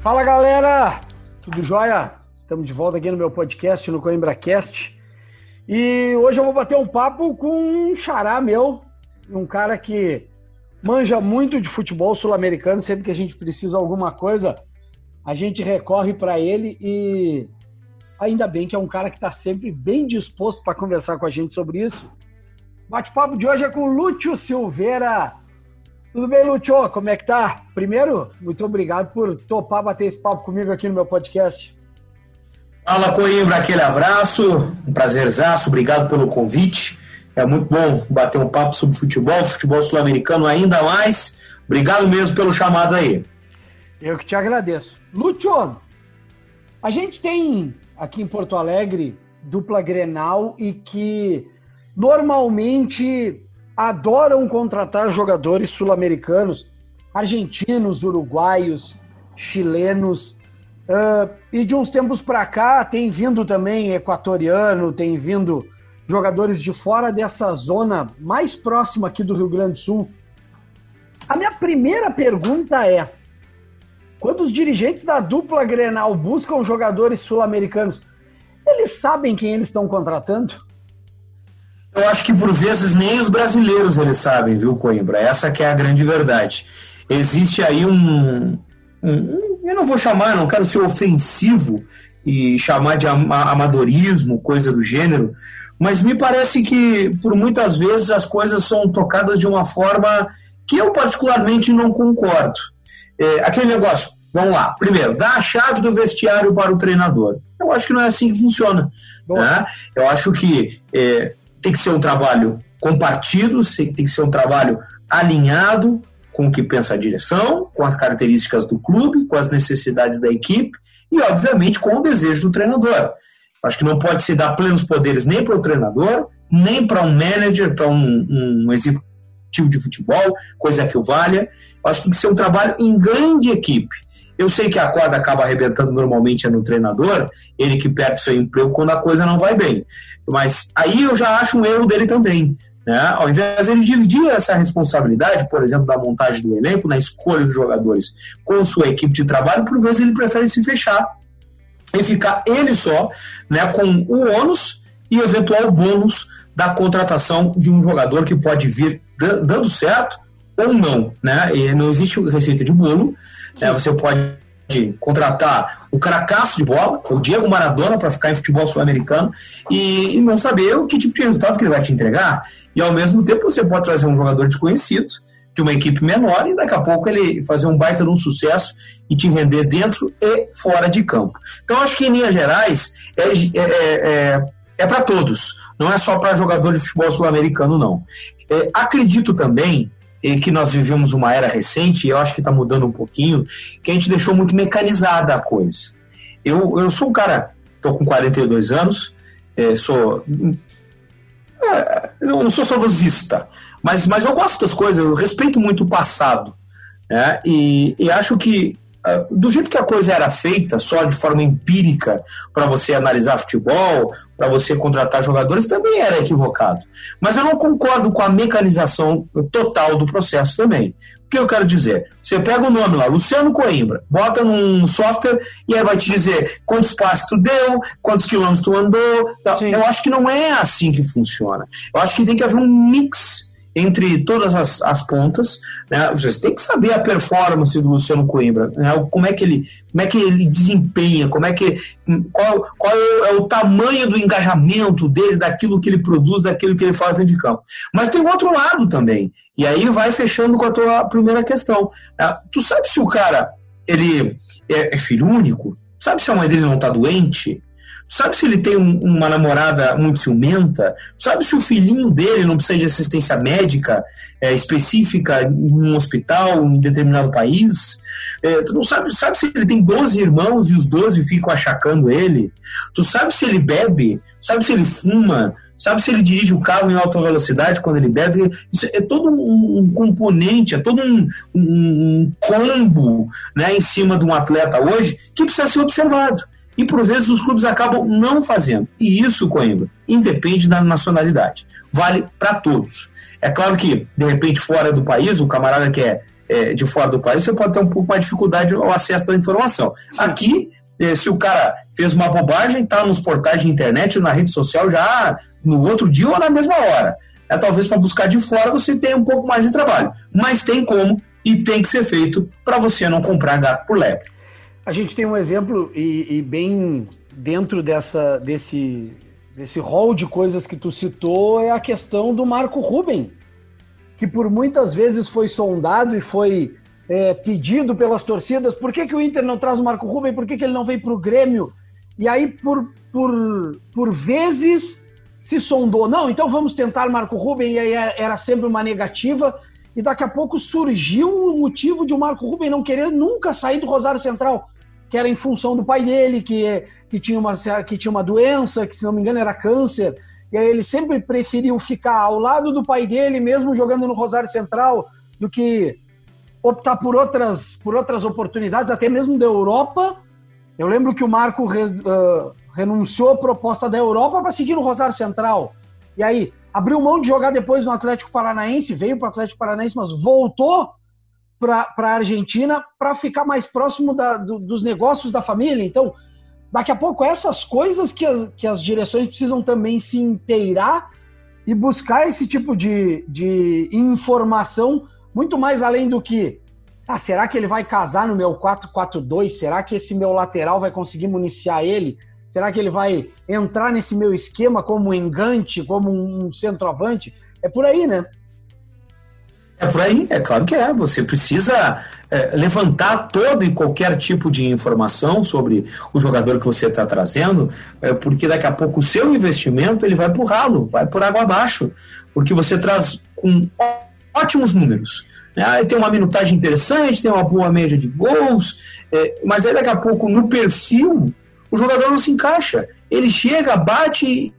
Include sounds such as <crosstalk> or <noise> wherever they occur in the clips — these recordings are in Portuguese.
Fala galera, tudo jóia? Estamos de volta aqui no meu podcast, no Coimbra Cast. E hoje eu vou bater um papo com um xará meu, um cara que manja muito de futebol sul-americano. Sempre que a gente precisa de alguma coisa, a gente recorre para ele e ainda bem que é um cara que está sempre bem disposto para conversar com a gente sobre isso. Bate-papo de hoje é com Lúcio Silveira, tudo bem, Lúcio? Como é que tá? Primeiro, muito obrigado por topar bater esse papo comigo aqui no meu podcast. Fala, Coimbra, aquele abraço, um prazerzaço, obrigado pelo convite. É muito bom bater um papo sobre futebol, futebol sul-americano ainda mais. Obrigado mesmo pelo chamado aí. Eu que te agradeço. Lúcio, a gente tem aqui em Porto Alegre dupla Grenal e que normalmente adoram contratar jogadores sul-americanos, argentinos, uruguaios, chilenos. Uh, e de uns tempos para cá tem vindo também equatoriano, tem vindo jogadores de fora dessa zona mais próxima aqui do Rio Grande do Sul. A minha primeira pergunta é: quando os dirigentes da dupla Grenal buscam jogadores sul-americanos, eles sabem quem eles estão contratando? Eu acho que por vezes nem os brasileiros eles sabem, viu, Coimbra? Essa que é a grande verdade. Existe aí um, um eu não vou chamar, não quero ser ofensivo e chamar de amadorismo, coisa do gênero, mas me parece que por muitas vezes as coisas são tocadas de uma forma que eu particularmente não concordo. É, aquele negócio, vamos lá, primeiro, dá a chave do vestiário para o treinador. Eu acho que não é assim que funciona. Né? Eu acho que é, tem que ser um trabalho compartido, tem que ser um trabalho alinhado com o que pensa a direção, com as características do clube, com as necessidades da equipe e, obviamente, com o desejo do treinador. Acho que não pode se dar plenos poderes nem para o treinador, nem para um manager, para um, um, executivo de futebol, coisa que o valha. Acho que tem que ser um trabalho em grande equipe. Eu sei que a corda acaba arrebentando normalmente é no treinador, ele que perde seu emprego quando a coisa não vai bem. Mas aí eu já acho um erro dele também. Né? Ao invés de ele dividir essa responsabilidade, por exemplo, da montagem do elenco, na escolha dos jogadores com sua equipe de trabalho, por vezes ele prefere se fechar e ficar ele só né, com o ônus e eventual bônus da contratação de um jogador que pode vir dando certo ou não, né? E não existe receita de bolo. Né? Você pode contratar o cracaço de bola, o Diego Maradona, para ficar em futebol sul-americano e, e, não saber o que tipo de resultado que ele vai te entregar. E ao mesmo tempo você pode trazer um jogador desconhecido de uma equipe menor e daqui a pouco ele fazer um baita de um sucesso e te render dentro e fora de campo. Então acho que em linhas gerais é, é, é, é, é para todos, não é só para jogador de futebol sul-americano não. É, acredito também e que nós vivemos uma era recente, e eu acho que está mudando um pouquinho, que a gente deixou muito mecanizada a coisa. Eu, eu sou um cara, estou com 42 anos, é, sou. É, eu não sou saudosista, mas, mas eu gosto das coisas, eu respeito muito o passado. Né? E, e acho que do jeito que a coisa era feita, só de forma empírica, para você analisar futebol, para você contratar jogadores, também era equivocado. Mas eu não concordo com a mecanização total do processo também. O que eu quero dizer? Você pega o nome lá, Luciano Coimbra, bota num software e aí vai te dizer quantos passos tu deu, quantos quilômetros tu andou. Eu acho que não é assim que funciona. Eu acho que tem que haver um mix entre todas as, as pontas. Né? Você tem que saber a performance do Luciano Coimbra, né? como, é que ele, como é que ele desempenha, como é que qual, qual é o tamanho do engajamento dele, daquilo que ele produz, daquilo que ele faz dentro de campo. Mas tem o outro lado também. E aí vai fechando com a tua primeira questão. Né? Tu sabe se o cara ele é, é filho único? Sabe se a mãe dele não está doente? Sabe se ele tem um, uma namorada muito ciumenta? Sabe se o filhinho dele não precisa de assistência médica é, específica em um hospital em determinado país? É, tu não sabe, sabe se ele tem 12 irmãos e os 12 ficam achacando ele? Tu sabe se ele bebe? Sabe se ele fuma? Sabe se ele dirige o carro em alta velocidade quando ele bebe? Isso é todo um, um componente, é todo um, um, um combo né, em cima de um atleta hoje que precisa ser observado e por vezes os clubes acabam não fazendo. E isso, Coimbra, independe da nacionalidade. Vale para todos. É claro que, de repente, fora do país, o camarada quer é, de fora do país, você pode ter um pouco mais de dificuldade ao acesso à informação. Aqui, é, se o cara fez uma bobagem, está nos portais de internet, na rede social já no outro dia ou na mesma hora. É, talvez para buscar de fora você tenha um pouco mais de trabalho. Mas tem como e tem que ser feito para você não comprar gato por lebre. A gente tem um exemplo e, e bem dentro dessa, desse, desse rol de coisas que tu citou é a questão do Marco Ruben, que por muitas vezes foi sondado e foi é, pedido pelas torcidas, por que, que o Inter não traz o Marco Ruben, por que, que ele não vem para o Grêmio? E aí, por, por, por vezes, se sondou, não, então vamos tentar Marco Ruben, e aí era sempre uma negativa, e daqui a pouco surgiu o motivo de o Marco Ruben não querer nunca sair do Rosário Central, que era em função do pai dele, que, que, tinha, uma, que tinha uma doença, que se não me engano era câncer, e aí ele sempre preferiu ficar ao lado do pai dele, mesmo jogando no Rosário Central, do que optar por outras, por outras oportunidades, até mesmo da Europa. Eu lembro que o Marco re, uh, renunciou à proposta da Europa para seguir no Rosário Central. E aí, abriu mão de jogar depois no Atlético Paranaense, veio para o Atlético Paranaense, mas voltou para a Argentina para ficar mais próximo da, do, dos negócios da família. Então, daqui a pouco, essas coisas que as, que as direções precisam também se inteirar e buscar esse tipo de, de informação, muito mais além do que. Ah, será que ele vai casar no meu 4-4-2? Será que esse meu lateral vai conseguir municiar ele? Será que ele vai entrar nesse meu esquema como um engante, como um centroavante? É por aí, né? É por aí, é claro que é. Você precisa é, levantar todo e qualquer tipo de informação sobre o jogador que você está trazendo, é, porque daqui a pouco o seu investimento ele vai por ralo, vai por água abaixo, porque você traz com ótimos números. Né? Tem uma minutagem interessante, tem uma boa média de gols, é, mas aí daqui a pouco no perfil o jogador não se encaixa. Ele chega, bate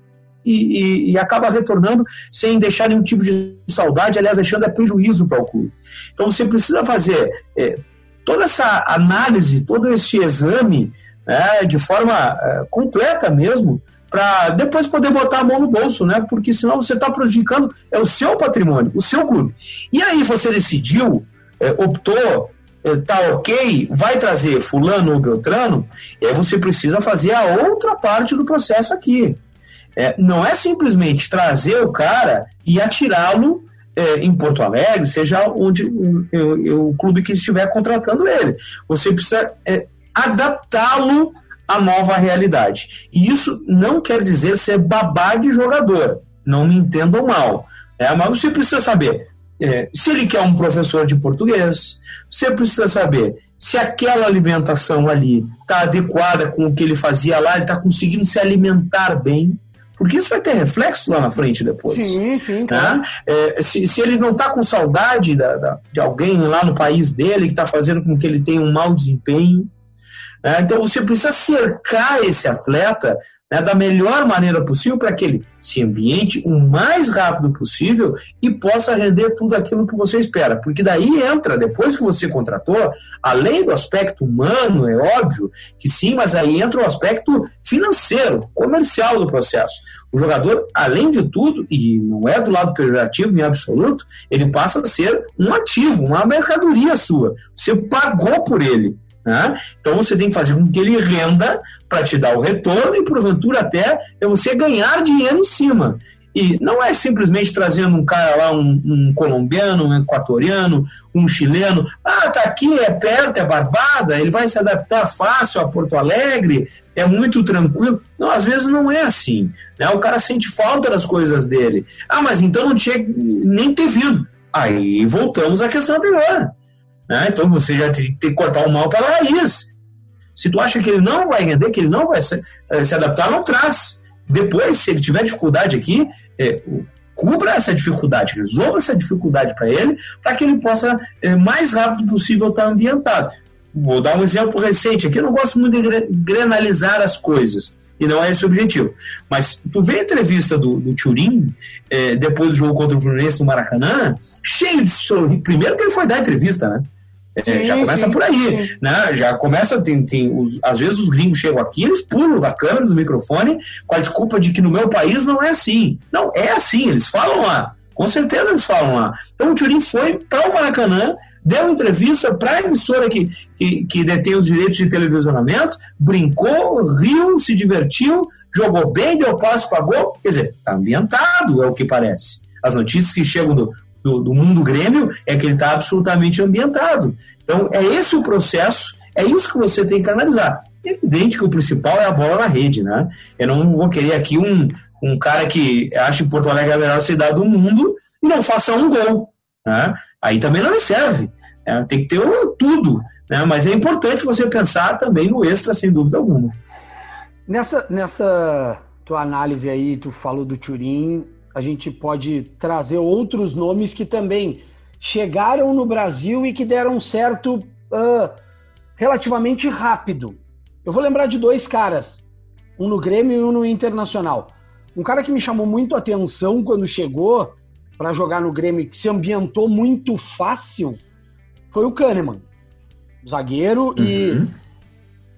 e, e, e, acaba retornando sem deixar nenhum tipo de saudade, aliás, deixando é prejuízo para o clube. Então você precisa fazer é, toda essa análise, todo esse exame né, de forma é, completa mesmo, para depois poder botar a mão no bolso, né? Porque senão você está prejudicando é o seu patrimônio, o seu clube. E aí você decidiu, é, optou eh, tá ok, vai trazer fulano ou beltrano, e aí você precisa fazer a outra parte do processo aqui. É, não é simplesmente trazer o cara e atirá-lo é, em Porto Alegre, seja onde o clube que estiver contratando ele. Você precisa é, adaptá-lo à nova realidade. E isso não quer dizer ser babá de jogador. Não me entendam mal. É, mas você precisa saber é, se ele quer um professor de português, você precisa saber se aquela alimentação ali está adequada com o que ele fazia lá, ele está conseguindo se alimentar bem, porque isso vai ter reflexo lá na frente depois. Sim, sim. Né? Claro. É, se, se, ele não está com saudade da, da, de alguém lá no país dele que está fazendo com que ele tenha um mau desempenho. Né? Então você precisa cercar esse atleta né, da melhor maneira possível para que ele se ambiente o mais rápido possível e possa render tudo aquilo que você espera. Porque daí entra, depois que você contratou, além do aspecto humano, é óbvio que sim, mas aí entra o aspecto financeiro, comercial do processo. O jogador, além de tudo, e não é do lado pejorativo em absoluto, ele passa a ser um ativo, uma mercadoria sua. Você pagou por ele. Né? Então você tem que fazer com que ele renda para te dar o retorno e, porventura, até é você ganhar dinheiro em cima. E não é simplesmente trazendo um cara lá, um, um, colombiano, um equatoriano, um chileno. Ah, tá aqui, é perto, é Barbada, ele vai se adaptar fácil a Porto Alegre, é muito tranquilo. Não, às vezes não é assim. Né? O cara sente falta das coisas dele. Ah, mas então não tinha nem ter vindo. Aí voltamos à questão anterior. Né? Então você já tem que cortar o mal pela raiz. Se tu acha que ele não vai render, que ele não vai se, eh, se adaptar, não traz. Depois, se ele tiver dificuldade aqui, é, cubra essa dificuldade, resolva essa dificuldade para ele, para que ele possa, é, mais rápido possível, estar tá ambientado. Vou dar um exemplo recente aqui, eu não gosto muito de granalizar as coisas, e não é esse o objetivo. Mas tu vê a entrevista do, do Turim, é, depois do jogo contra o Fluminense no Maracanã, cheio de sorriso. Primeiro que ele foi dar entrevista, né? É, já começa por aí, né? Já começa, tem, tem os, às vezes os gringos chegam aqui, eles pulam da câmera, do microfone, com a desculpa de que no meu país não é assim. Não, é assim, eles falam lá. Com certeza eles falam lá. Então o Turim foi para o Maracanã deu entrevista para a emissora que, que, que detém os direitos de televisionamento, brincou, riu, se divertiu, jogou bem, deu passo, pagou. Quer dizer, está ambientado, é o que parece. As notícias que chegam do, do, do mundo Grêmio é que ele está absolutamente ambientado. Então, é esse o processo, é isso que você tem que analisar. É evidente que o principal é a bola na rede, né? Eu não vou querer aqui um, um cara que acha que Porto Alegre é a melhor cidade do mundo e não faça um gol. Né? Aí também não me serve. Né? Tem que ter tudo. Né? Mas é importante você pensar também no extra, sem dúvida alguma. Nessa, nessa tua análise aí, tu falou do Turim, a gente pode trazer outros nomes que também chegaram no Brasil e que deram certo uh, relativamente rápido. Eu vou lembrar de dois caras, um no Grêmio e um no Internacional. Um cara que me chamou muito a atenção quando chegou para jogar no Grêmio, que se ambientou muito fácil, foi o Kahneman, zagueiro. Uhum. E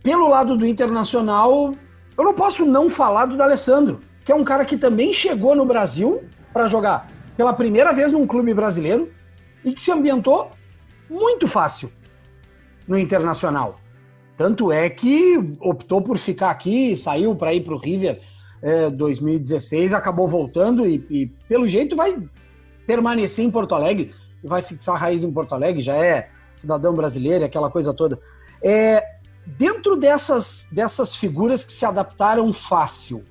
pelo lado do Internacional, eu não posso não falar do D'Alessandro, que é um cara que também chegou no Brasil para jogar pela primeira vez num clube brasileiro e que se ambientou muito fácil no Internacional. Tanto é que optou por ficar aqui, saiu para ir para o River é, 2016, acabou voltando e, e, pelo jeito vai permanecer em Porto Alegre, vai fixar raiz em Porto Alegre, já é cidadão brasileiro, aquela coisa toda. É, dentro dessas, dessas figuras que se adaptaram fácil,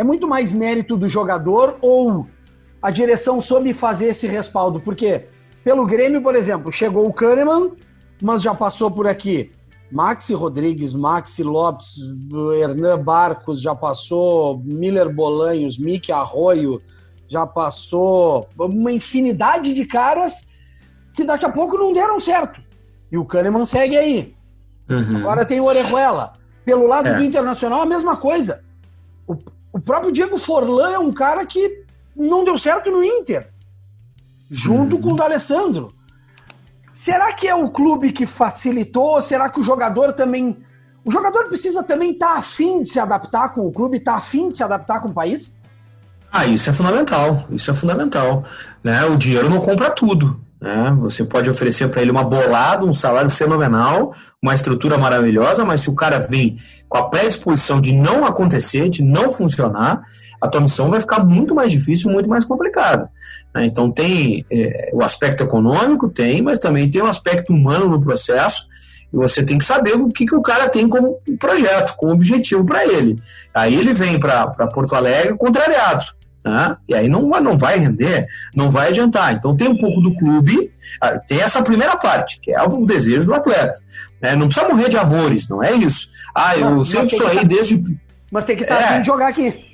é muito mais mérito do jogador ou a direção soube fazer esse respaldo? Porque pelo Grêmio, por exemplo, chegou o Kahneman, mas já passou por aqui Maxi Rodrigues, Maxi Lopes, Hernan Barcos, já passou Miller Bolanhos, Mickey Arroio, já passou uma infinidade de caras que daqui a pouco não deram certo. E o Kahneman segue aí. Uhum. Agora tem o Orejuela. Pelo lado é. do Internacional, a mesma coisa. O, o próprio Diego Forlan é um cara que não deu certo no Inter. Junto uhum. com o D'Alessandro. Será que é o clube que facilitou? Será que o jogador também. O jogador precisa também estar tá afim de se adaptar com o clube, estar tá afim de se adaptar com o país? Ah, isso é fundamental. Isso é fundamental. Né? O dinheiro não compra tudo. Né? Você pode oferecer para ele uma bolada, um salário fenomenal, uma estrutura maravilhosa, mas se o cara vem com a predisposição de não acontecer, de não funcionar, a tua missão vai ficar muito mais difícil, muito mais complicada. Né? Então tem é, o aspecto econômico, tem, mas também tem o aspecto humano no processo, e você tem que saber o que, que o cara tem como projeto, como objetivo para ele. Aí ele vem para Porto Alegre contrariado. Né? E aí não, não vai render, não vai adiantar. Então tem um pouco do clube, ah, tem essa primeira parte, que é o desejo do atleta. Né? Não precisa morrer de amores, não é isso. Ah, eu mas, sempre sonhei tá, desde. Mas tem que estar tá é, jogar aqui.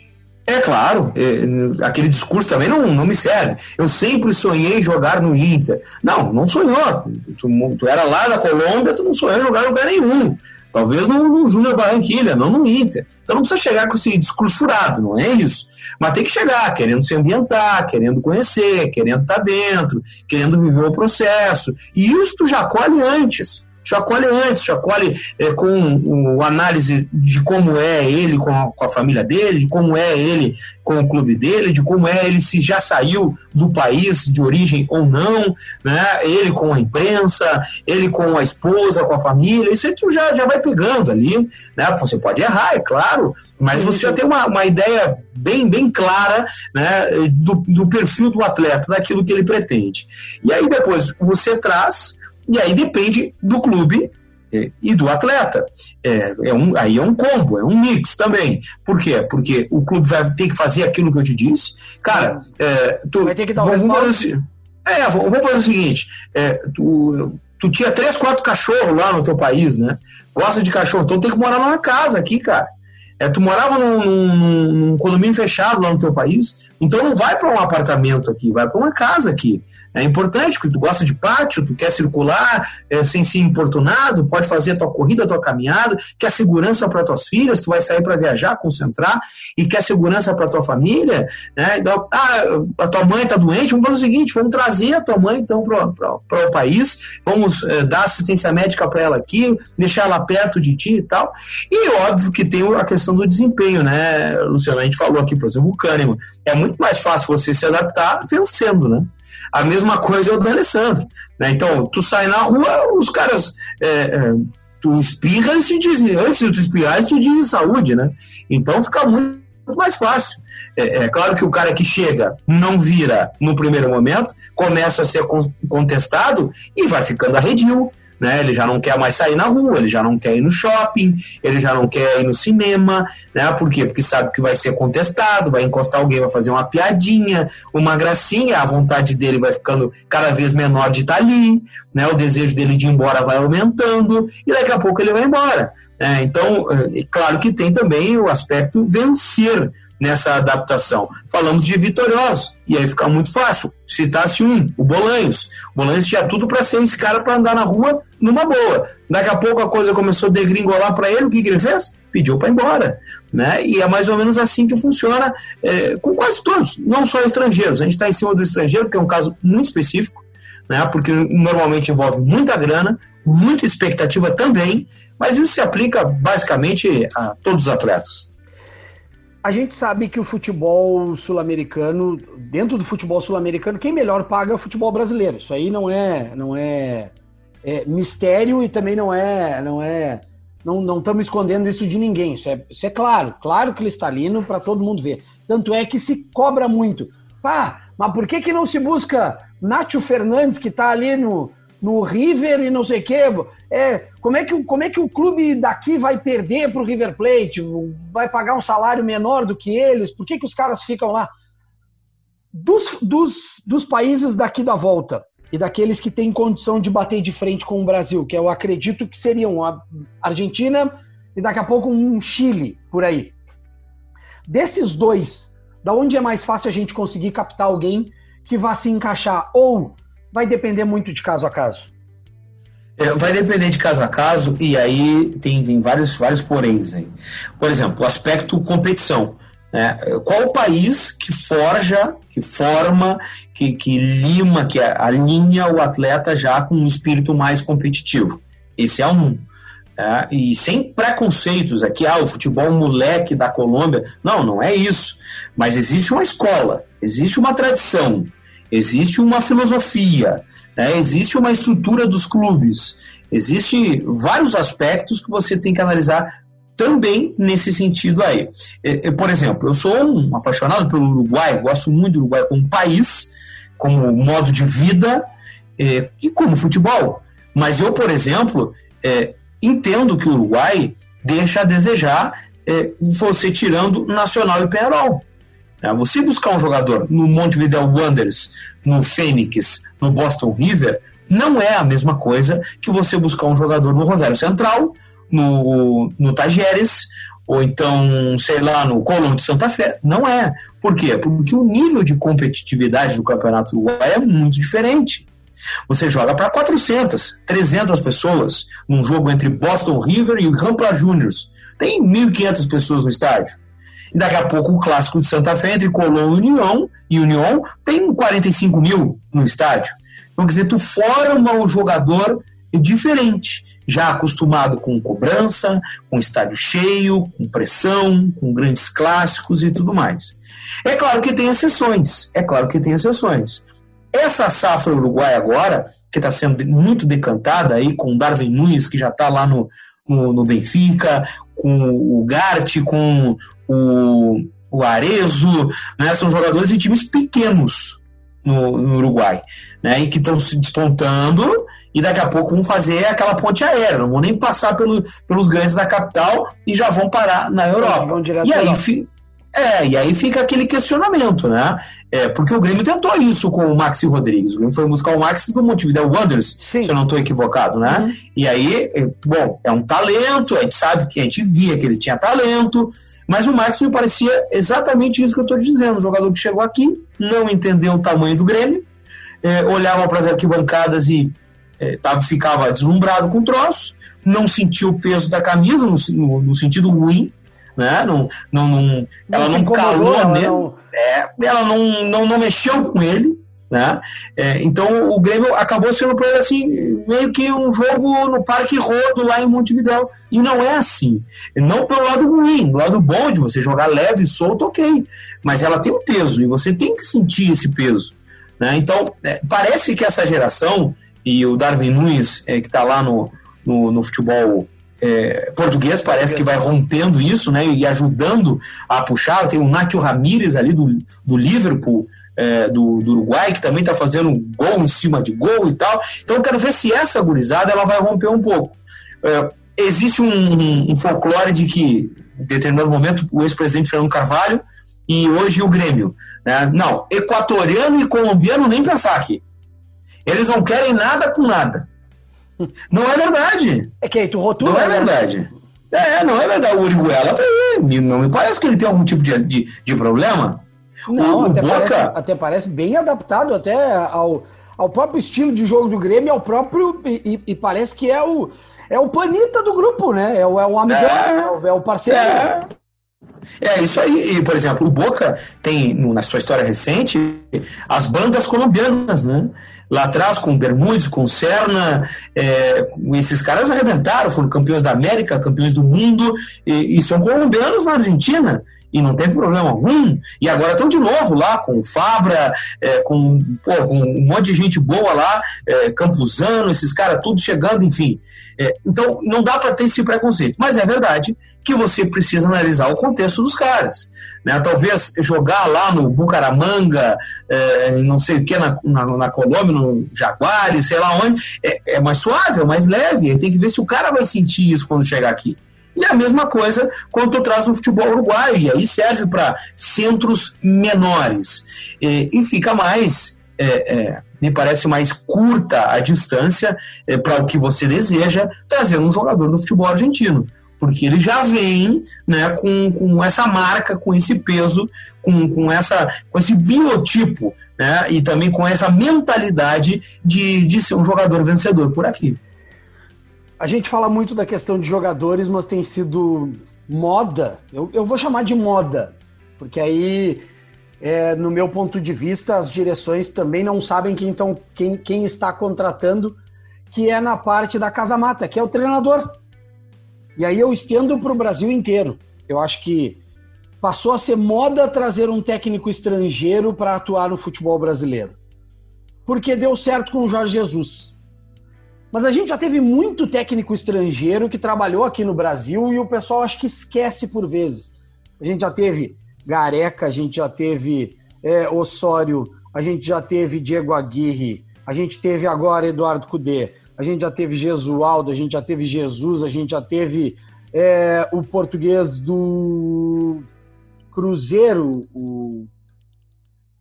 É claro, é, aquele discurso também não, não me serve. Eu sempre sonhei jogar no Inter. Não, não sonhou. Tu, tu era lá na Colômbia, tu não sonhou jogar em lugar nenhum. Talvez no, no Júnior Barranquilha, não no Inter. Então não precisa chegar com esse discurso furado, não é isso. Mas tem que chegar querendo se ambientar, querendo conhecer, querendo estar dentro, querendo viver o processo. E isso tu já colhe antes já colhe antes, já colhe é, com o análise de como é ele com a, com a, família dele, de como é ele com o clube dele, de como é ele se já saiu do país de origem ou não, né? ele com a imprensa, ele com a esposa, com a família, isso aí tu já, já vai pegando ali, né? Você pode errar, é claro, mas você já tem uma, uma ideia bem, bem clara né, do, do perfil do atleta, daquilo que ele pretende. E aí depois você traz e aí depende do clube é, e do atleta. É, é um, aí é um combo, é um mix também. Por quê? Porque o clube vai ter que fazer aquilo que eu te disse. Cara, é, tu, vai ter que dar vamos, vamos fazer, é, vamos fazer o seguinte: é, tu, tu tinha três, quatro cachorros lá no teu país, né? Gosta de cachorro, então tem que morar numa casa aqui, cara. É, tu morava num, num, num, condomínio fechado lá no teu país, então não vai para um apartamento aqui, vai para uma casa aqui. É importante, porque tu gosta de pátio, tu quer circular é, sem ser importunado, pode fazer a tua corrida, a tua caminhada, quer segurança para tuas filhas, tu vai sair para viajar, concentrar, e quer segurança para tua família, né? Então, ah, a tua mãe está doente, vamos fazer o seguinte, vamos trazer a tua mãe então para o país, vamos é, dar assistência médica para ela aqui, deixar ela perto de ti e tal. E óbvio que tem a questão do desempenho, né, Luciano? A gente falou aqui, por exemplo, o Kahneman. É muito mais fácil você se adaptar vencendo, né? A mesma coisa é o do Alessandro. Né? Então, tu sai na rua, os caras. É, é, tu espirra e te dizem, antes de tu espirrar, eles te dizem saúde, né? Então fica muito mais fácil. É, é, claro que o cara que chega não vira no primeiro momento, começa a ser contestado e vai ficando arredio, né? Ele já não quer mais sair na rua, ele já não quer ir no shopping, ele já não quer ir no cinema, né? Por quê? Porque sabe que vai ser contestado, vai encostar alguém, vai fazer uma piadinha, uma gracinha, a vontade dele vai ficando cada vez menor de estar ali, né? O desejo dele de ir embora vai aumentando e daqui a pouco ele vai embora. Né? Então, é claro que tem também o aspecto vencer, nessa adaptação. Falamos de vitoriosos, e aí fica muito fácil. Citasse um, o Bolanhos. O Bolanhos tinha tudo para ser esse cara para andar na rua numa boa. Daqui a pouco a coisa começou a degringolar para ele, o que, que ele fez? Pediu para ir embora. Né? E é mais ou menos assim que funciona é, com quase todos, não só estrangeiros. A gente está em cima do estrangeiro, que é um caso muito específico, né? porque normalmente envolve muita grana, muita expectativa também, mas isso se aplica basicamente a todos os atletas. A gente sabe que o futebol sul-americano, dentro do futebol sul-americano, quem melhor paga é o futebol brasileiro. Isso aí não é, não é, é mistério e também não é, não é, não, não estamos escondendo isso de ninguém. Isso é, isso é claro, claro cristalino para todo mundo ver. Tanto é que se cobra muito. Pá, mas por que que não se busca Nátio Fernandes que está ali no, no River e não sei o quê. É, como, é que, como é que o clube daqui vai perder para o River Plate? Vai pagar um salário menor do que eles? Por que, que os caras ficam lá? Dos, dos, dos países daqui da volta e daqueles que têm condição de bater de frente com o Brasil, que eu acredito que seriam a Argentina e daqui a pouco um Chile por aí. Desses dois, da onde é mais fácil a gente conseguir captar alguém que vá se encaixar ou vai depender muito de caso a caso? É, vai depender de caso a caso, e aí tem, tem vários, vários poréns aí. Por exemplo, o aspecto competição. Né? Qual o país que forja, que forma, que, que lima, que alinha o atleta já com um espírito mais competitivo? Esse é um. É, e sem preconceitos aqui, ah, o futebol moleque da Colômbia. Não, não é isso. Mas existe uma escola, existe uma tradição, existe uma filosofia, né? existe uma estrutura dos clubes, existe vários aspectos que você tem que analisar também nesse sentido aí. por exemplo, eu sou um apaixonado pelo Uruguai, gosto muito do Uruguai como país, como modo de vida e como futebol. Mas eu, por exemplo, é, entendo que o Uruguai deixa a desejar é, você tirando Nacional e Penarol. É, você buscar um jogador no Montevideo Wanderers, no Fênix, no Boston River, não é a mesma coisa que você buscar um jogador no Rosário Central, no, no Tajeres, ou então, sei lá, no Colón de Santa Fé. Não é. Por quê? Porque o nível de competitividade do Campeonato Uruguai é muito diferente. Você joga para 400, 300 pessoas num jogo entre Boston River e Rampla Juniors. Tem 1.500 pessoas no estádio. Daqui a pouco o clássico de Santa Fé entre Colón e União, e União tem 45 mil no estádio. Então, quer dizer, tu forma o jogador diferente, já acostumado com cobrança, com estádio cheio, com pressão, com grandes clássicos e tudo mais. É claro que tem exceções, é claro que tem exceções. Essa safra uruguai agora, que está sendo muito decantada aí com Darwin Nunes, que já está lá no, no, no, Benfica, com o Gart, com o, o Arezo, né? são jogadores de times pequenos no, no Uruguai, né? e que estão se despontando e daqui a pouco vão fazer aquela ponte aérea, não vão nem passar pelo, pelos grandes da capital e já vão parar na Europa. e aí, é, e aí fica aquele questionamento, né? É, porque o Grêmio tentou isso com o Maxi Rodrigues. O Grêmio foi buscar o Maxi do Montevideo Wanderers, se eu não estou equivocado, né? Uhum. E aí, é, bom, é um talento, a gente sabe que a gente via que ele tinha talento, mas o Max me parecia exatamente isso que eu estou dizendo. Um jogador que chegou aqui, não entendeu o tamanho do Grêmio, é, olhava para as arquibancadas e é, tava, ficava deslumbrado com o troço, não sentiu o peso da camisa, no, no, no sentido ruim, né? Não, não, não ela não calou nele, não... É, ela não, não, não mexeu com ele, né? É, então o Grêmio acabou sendo para ele assim, meio que um jogo no Parque Rodo lá em Montevidéu. E não é assim. Não pelo lado ruim, do lado bom de você jogar leve, solto, ok. Mas ela tem um peso e você tem que sentir esse peso. Né? Então, é, parece que essa geração, e o Darwin Nunes, é, que está lá no, no, no futebol é, português, parece que vai rompendo isso né, e ajudando a puxar. Tem o Nátio Ramírez ali do, do Liverpool, é, do, do, Uruguai, que também está fazendo gol em cima de gol e tal. Então eu quero ver se essa gurizada ela vai romper um pouco. É, existe um, um, um, folclore de que, em determinado momento, o ex-presidente Fernando Carvalho e hoje o Grêmio. Né? Não, equatoriano e colombiano nem pensar aqui. Eles não querem nada com nada. Não é verdade. É que aí tu rotula. Não é né? verdade. É, não é verdade. O Uriguela tá aí. Não me parece que ele tem algum tipo de, de, de problema. Não, o até, Boca... parece, até parece bem adaptado até ao, ao próprio estilo de jogo do Grêmio, ao próprio. E, e parece que é o, é o panita do grupo, né? É o, é o amigão, é, é o parceiro. É. É, isso aí. E, por exemplo, o Boca tem, na sua história recente, as bandas colombianas, né? Lá atrás, com Bermudes, com Serna, é, esses caras arrebentaram, foram campeões da América, campeões do mundo, e, e são colombianos na Argentina e não teve problema algum. E agora estão de novo lá com o Fabra, é, com, pô, com um monte de gente boa lá, é, Campuzano, esses caras tudo chegando, enfim. É, então não dá para ter esse preconceito. Mas é verdade que você precisa analisar o contexto dos caras. Né? Talvez jogar lá no Bucaramanga, é, não sei o que, na, na, na, Colômbia, no Jaguares, sei lá onde, é, é mais suave, é mais leve. Tem que ver se o cara vai sentir isso quando chegar aqui. E a mesma coisa quando tu traz no futebol uruguaio, e aí serve para centros menores. E, e fica mais, é, é, me parece mais curta a distância é, para o que você deseja trazer um jogador do futebol argentino. Porque ele já vem né, com, com essa marca, com esse peso, com, com, essa, com esse biotipo né, e também com essa mentalidade de, de ser um jogador vencedor por aqui. A gente fala muito da questão de jogadores, mas tem sido moda, eu, eu vou chamar de moda, porque aí, é, no meu ponto de vista, as direções também não sabem quem, tão, quem, quem está contratando, que é na parte da casa mata, que é o treinador. E aí eu estendo para o Brasil inteiro. Eu acho que passou a ser moda trazer um técnico estrangeiro para atuar no futebol brasileiro. Porque deu certo com o Jorge Jesus. Mas a gente já teve muito técnico estrangeiro que trabalhou aqui no Brasil e o pessoal acho que esquece por vezes. A gente já teve Gareca, a gente já teve é, Osório, a gente já teve Diego Aguirre, a gente teve agora Eduardo Cudê, a gente já teve Jesualdo, a gente já teve Jesus, a gente já teve é, o português do Cruzeiro, o...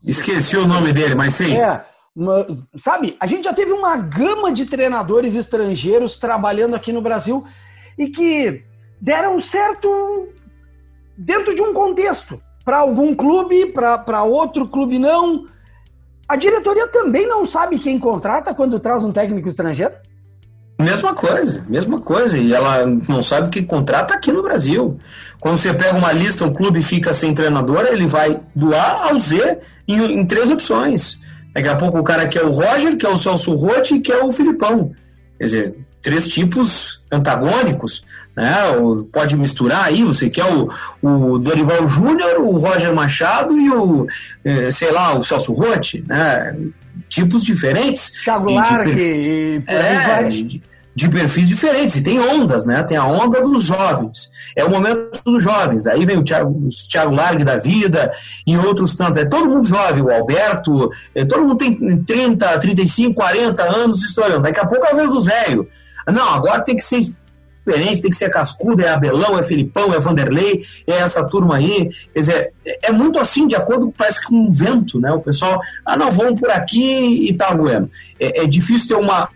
Esqueci o nome dele, mas sim. É, uma, sabe, a gente já teve uma gama de treinadores estrangeiros trabalhando aqui no Brasil e que deram certo dentro de um contexto. Para algum clube, para outro clube não. A diretoria também não sabe quem contrata quando traz um técnico estrangeiro? Mesma coisa, mesma coisa. E ela não sabe quem contrata aqui no Brasil. Quando você pega uma lista, um clube fica sem treinador, ele vai do A ao Z em, em três opções. Daqui a pouco o cara quer o Roger, que é o Celso Rotti e quer o Filipão. Quer dizer, três tipos antagônicos, né? Pode misturar aí, você quer o, o Dorival Júnior, o Roger Machado e o, eh, sei lá, o Celso Rotti, né? Tipos diferentes. Thiago Largue, e, é, de, de perfis diferentes, e tem ondas, né? Tem a onda dos jovens, é o momento dos jovens. Aí vem o Thiago, o Thiago Largue da vida e outros tantos. É todo mundo jovem, o Alberto, é, todo mundo tem 30, 35, 40 anos estourando. Daqui a pouco é a vez dos velhos. Não, agora tem que ser diferente, tem que ser cascudo, é Abelão, é Filipão, é Vanderlei, é essa turma aí. Quer dizer, é muito assim, de acordo parece com um vento, né? O pessoal, ah, não, vamos por aqui e tá bueno. É, é difícil ter uma,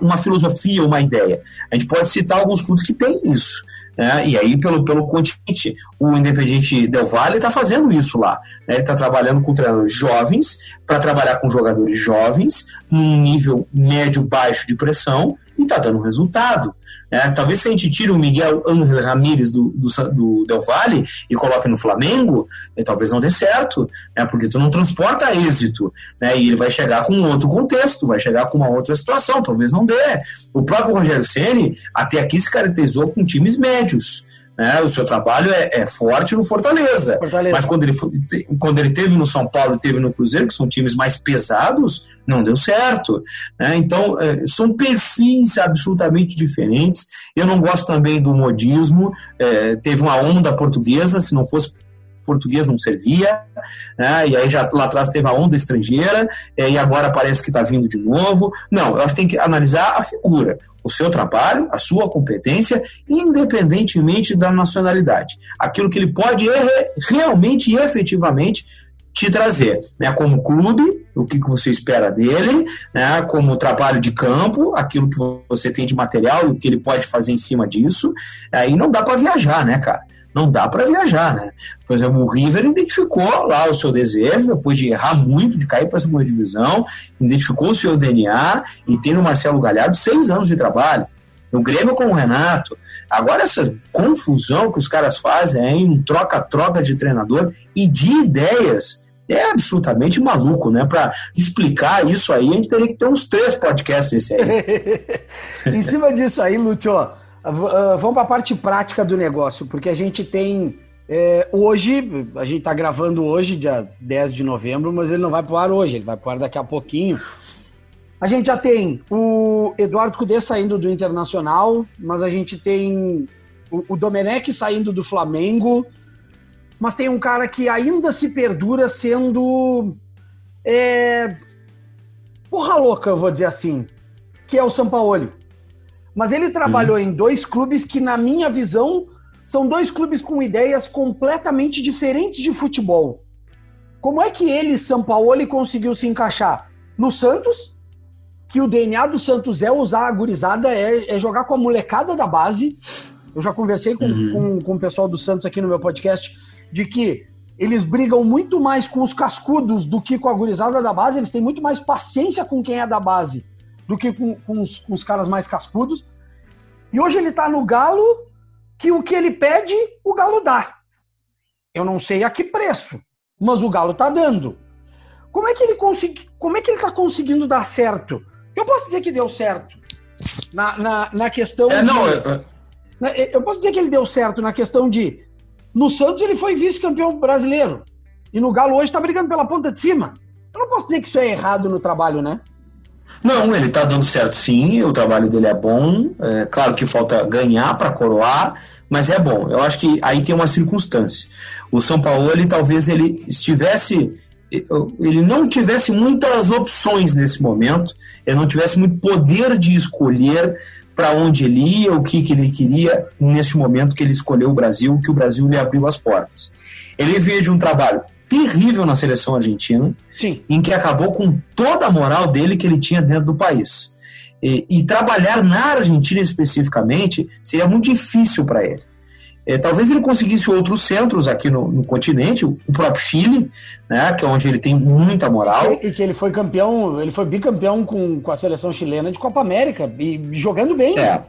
uma filosofia, uma ideia. A gente pode citar alguns clubes que têm isso. Né? E aí, pelo, pelo continente, o Independiente Del Valle está fazendo isso lá. Né? Está trabalhando com treinadores jovens, para trabalhar com jogadores jovens, num nível médio-baixo de pressão, e está dando resultado. Né? Talvez se a gente tire o Miguel Ángel Ramírez do, do, do, Del Valle e coloque no Flamengo, eh, talvez não dê certo, né? porque tu não transporta êxito, né? e ele vai chegar com um outro contexto, vai chegar com uma outra situação, talvez não dê. O próprio Rogério Ceni até aqui se caracterizou com times médios, Né? O seu trabalho é, é forte no Fortaleza. Fortaleza. Mas quando ele, quando ele teve no São Paulo e teve no Cruzeiro, que são times mais pesados, não deu certo. Né? Então, é, são perfis absolutamente diferentes. Eu não gosto também do modismo. É, teve uma onda portuguesa, se não fosse português não servia, né? e aí já lá atrás teve a onda estrangeira, e agora parece que está vindo de novo. Não, eu acho que tem que analisar a figura o seu trabalho, a sua competência, independentemente da nacionalidade. Aquilo que ele pode é realmente e efetivamente te trazer, né, como clube, o que, que você espera dele, né, como trabalho de campo, aquilo que você tem de material e o que ele pode fazer em cima disso, aí não dá para viajar, né, cara? Não dá para viajar, né? Por exemplo, o River identificou lá o seu desejo, depois de errar muito, de cair para a segunda divisão, identificou o seu DNA e tem no Marcelo Galhardo seis anos de trabalho. O Grêmio com o Renato. Agora, essa confusão que os caras fazem em um troca-troca de treinador e de ideias é absolutamente maluco, né? Para explicar isso aí, a gente teria que ter uns três podcasts desse aí. <laughs> em cima disso aí, Lúcio, vamos para a parte prática do negócio, porque a gente tem. É, hoje, a gente está gravando hoje, dia 10 de novembro, mas ele não vai para o ar hoje, ele vai para o ar daqui a pouquinho. A gente já tem o Eduardo Cudê saindo do Internacional, mas a gente tem o, o Domenech saindo do Flamengo, mas tem um cara que ainda se perdura sendo. É, porra louca, eu vou dizer assim, que é o Sampaoli. Mas ele trabalhou uhum. em dois clubes que, na minha visão, são dois clubes com ideias completamente diferentes de futebol. Como é que ele, São Paulo, conseguiu se encaixar? No Santos, que o DNA do Santos é usar a gurizada, é, é jogar com a molecada da base. Eu já conversei com, uhum. com, com o pessoal do Santos aqui no meu podcast, de que eles brigam muito mais com os cascudos do que com a gurizada da base, eles têm muito mais paciência com quem é da base do que com, com, os, com os caras mais cascudos. E hoje ele está no Galo, que o que ele pede, o Galo dá. Eu não sei a que preço, mas o Galo está dando. Como é que ele consegui, como é que ele está conseguindo dar certo? Eu posso dizer que deu certo na, na, na questão. É, não, de, é... eu posso dizer que ele deu certo na questão de no Santos ele foi vice-campeão brasileiro e no Galo hoje está brigando pela ponta de cima. Eu não posso dizer que isso é errado no trabalho, né? Não, ele está dando certo sim, o trabalho dele é bom. É, claro que falta ganhar para coroar, mas é bom. Eu acho que aí tem uma circunstância. O São Paulo, ele, talvez ele estivesse. Ele não tivesse muitas opções nesse momento, ele não tivesse muito poder de escolher para onde ele ia, o que, que ele queria neste momento que ele escolheu o Brasil, que o Brasil lhe abriu as portas. Ele veio de um trabalho terrível na seleção argentina, Sim. em que acabou com toda a moral dele que ele tinha dentro do país. E, e trabalhar na Argentina especificamente seria muito difícil para ele. É, talvez ele conseguisse outros centros aqui no, no, continente, o próprio Chile, né, que é onde ele tem muita moral. E, que ele foi campeão, ele foi bicampeão com, com a seleção chilena de Copa América e jogando bem. É. Né?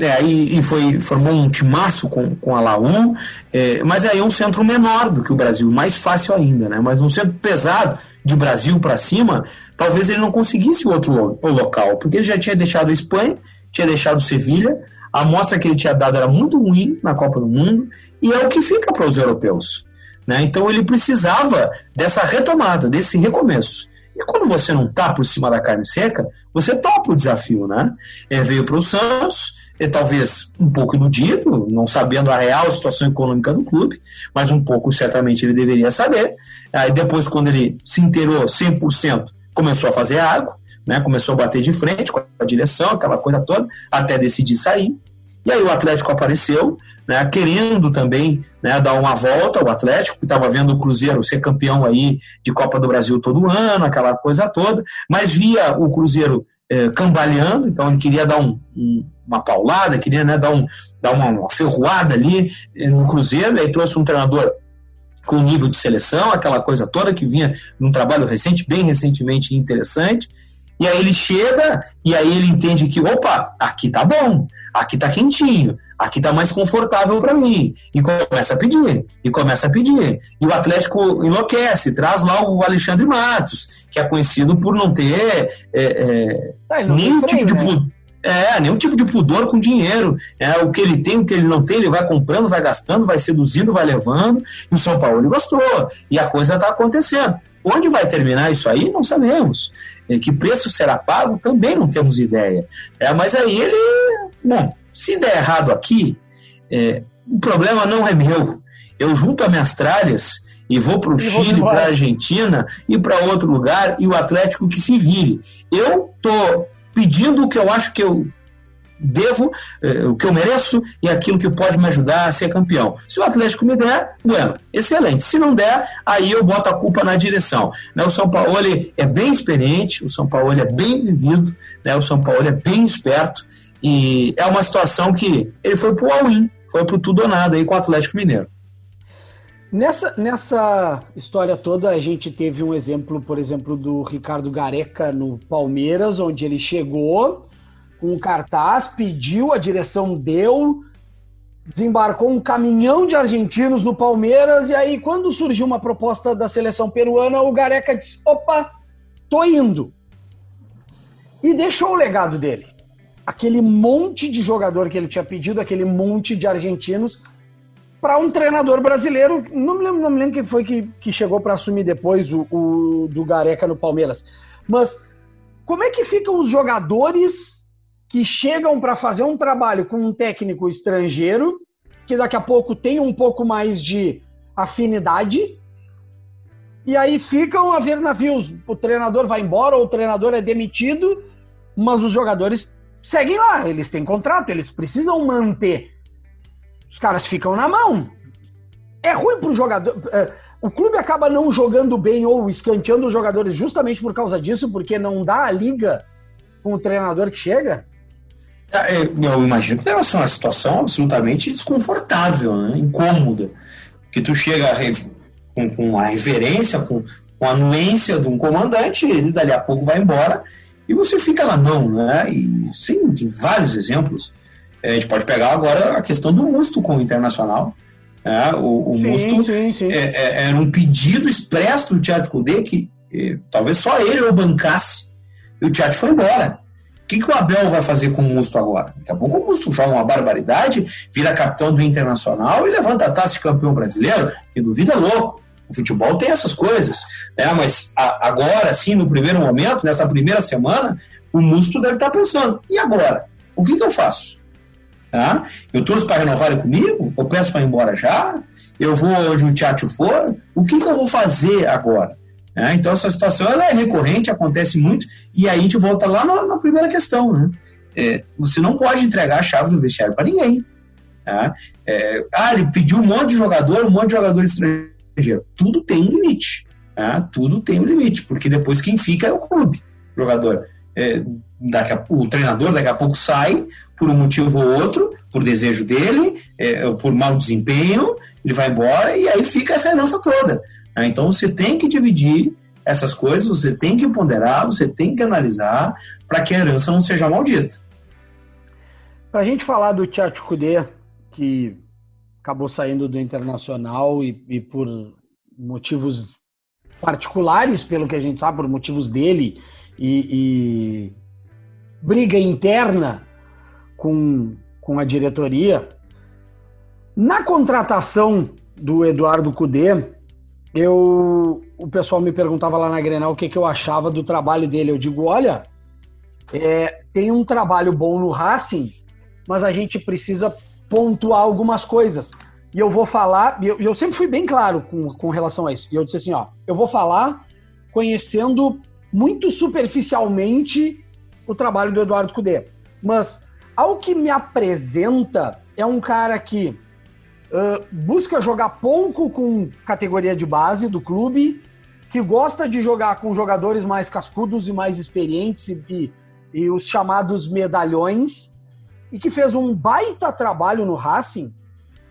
É, e, foi, formou um timaço com, com a Laú, é, mas aí é um centro menor do que o Brasil, mais fácil ainda, né? Mas um centro pesado, de Brasil para cima, talvez ele não conseguisse outro local, porque ele já tinha deixado a Espanha, tinha deixado Sevilha, a amostra que ele tinha dado era muito ruim na Copa do Mundo, e é o que fica para os europeus. Né? Então ele precisava dessa retomada, desse recomeço. E quando você não está por cima da carne seca, você topa o desafio, né? É, veio para o Santos, é, talvez um pouco iludido, não sabendo a real situação econômica do clube, mas um pouco certamente ele deveria saber. Aí depois, quando ele se inteirou 100%, começou a fazer água, né? começou a bater de frente com a direção, aquela coisa toda, até decidir sair. E aí o Atlético apareceu, né, querendo também né, dar uma volta ao Atlético, que estava vendo o Cruzeiro ser campeão aí de Copa do Brasil todo ano, aquela coisa toda, mas via o Cruzeiro eh, cambaleando, então ele queria dar um, um, uma paulada, queria né, dar, um, dar uma, uma ferroada ali eh, no Cruzeiro, aí trouxe um treinador com nível de seleção, aquela coisa toda que vinha num trabalho recente, bem recentemente interessante, e aí ele chega e aí ele entende que, opa, aqui tá bom, aqui tá quentinho, aqui tá mais confortável para mim. E começa a pedir, e começa a pedir. E o Atlético enlouquece, traz lá o Alexandre Matos, que é conhecido por não ter é, é, ah, não nenhum tipo de. Né? É, nenhum tipo de pudor com dinheiro. É o que ele tem, o que ele não tem, ele vai comprando, vai gastando, vai seduzindo, vai levando. E o São Paulo gostou. E a coisa está acontecendo. Onde vai terminar isso aí, não sabemos. É, que preço será pago, também não temos ideia. É, mas aí ele. Bom, se der errado aqui, é, o problema não é meu. Eu junto as minhas tralhas e vou para o Chile, para a Argentina e para outro lugar e o Atlético que se vire. Eu tô pedindo o que eu acho que eu devo, eh, o que eu mereço e aquilo que pode me ajudar a ser campeão. Se o Atlético me der, bueno, excelente. Se não der, aí eu boto a culpa na direção. Né, o São Paulo é bem experiente, o São Paulo é bem vivido, né, o São Paulo é bem esperto e é uma situação que ele foi pro all-in, foi pro tudo ou nada aí com o Atlético Mineiro. Nessa, nessa história toda, a gente teve um exemplo, por exemplo, do Ricardo Gareca no Palmeiras, onde ele chegou com um cartaz, pediu, a direção deu, desembarcou um caminhão de argentinos no Palmeiras, e aí, quando surgiu uma proposta da seleção peruana, o Gareca disse: opa, tô indo. E deixou o legado dele. Aquele monte de jogador que ele tinha pedido, aquele monte de argentinos para um treinador brasileiro. Não me lembro, não me lembro quem foi que, que chegou para assumir depois o, o, do Gareca no Palmeiras. Mas como é que ficam os jogadores que chegam para fazer um trabalho com um técnico estrangeiro, que daqui a pouco tem um pouco mais de afinidade, e aí ficam a ver navios. O treinador vai embora, ou o treinador é demitido, mas os jogadores seguem lá, eles têm contrato, eles precisam manter os caras ficam na mão. É ruim para o jogador. É, o clube acaba não jogando bem ou escanteando os jogadores justamente por causa disso, porque não dá a liga com o treinador que chega? É, é, eu imagino que deve ser uma situação absolutamente desconfortável, né? incômoda. Que tu chega com, com a reverência, com, com a anuência de um comandante, ele dali a pouco vai embora e você fica lá não, né? E sim, tem vários exemplos. A gente pode pegar agora a questão do Musto com o Internacional. É, o, o sim, Musto sim, sim. É, é, era um pedido expresso do Thiago Cudê que eh, talvez só ele o bancasse e o Thiago foi embora. O que, que o Abel vai fazer com o Musto agora? Daqui a pouco o Musto joga uma barbaridade, vira capitão do Internacional e levanta a taça de campeão brasileiro, que duvida é louco. O futebol tem essas coisas, né? mas a, agora, sim, no primeiro momento, nessa primeira semana, o Musto deve estar pensando: e agora? O que, que eu faço? Tá? Eu torço para renovarem comigo? Eu peço para ir embora já? Eu vou onde o teatro for? O que, que eu vou fazer agora? É, então, essa situação ela é recorrente, acontece muito, e aí a gente volta lá na, na primeira questão. Né? É, você não pode entregar a chave do vestiário para ninguém. Tá? É, ah, ele pediu um monte de jogador, um monte de jogador estrangeiro. Tudo tem um limite. Tá? Tudo tem um limite, porque depois quem fica é o clube, o jogador. É, daqui a, o treinador daqui a pouco sai por um motivo ou outro, por desejo dele, é, por mau desempenho, ele vai embora e aí fica essa herança toda. Né? Então você tem que dividir essas coisas, você tem que ponderar, você tem que analisar para que a herança não seja maldita. Para a gente falar do Tchatcho Kudê, que acabou saindo do Internacional e, e por motivos particulares, pelo que a gente sabe, por motivos dele e, e briga interna com, com a diretoria. Na contratação do Eduardo Cudê, eu, o pessoal me perguntava lá na Grenal o que, que eu achava do trabalho dele. Eu digo, olha, é, tem um trabalho bom no Racing, mas a gente precisa pontuar algumas coisas. E eu vou falar, e eu, eu, sempre fui bem claro com, com relação a isso. E eu disse assim, ó, eu vou falar conhecendo muito superficialmente o trabalho do Eduardo Cudê. Mas, ao que me apresenta, é um cara que uh, busca jogar pouco com categoria de base do clube, que gosta de jogar com jogadores mais cascudos e mais experientes e, e, e os chamados medalhões, e que fez um baita trabalho no Racing,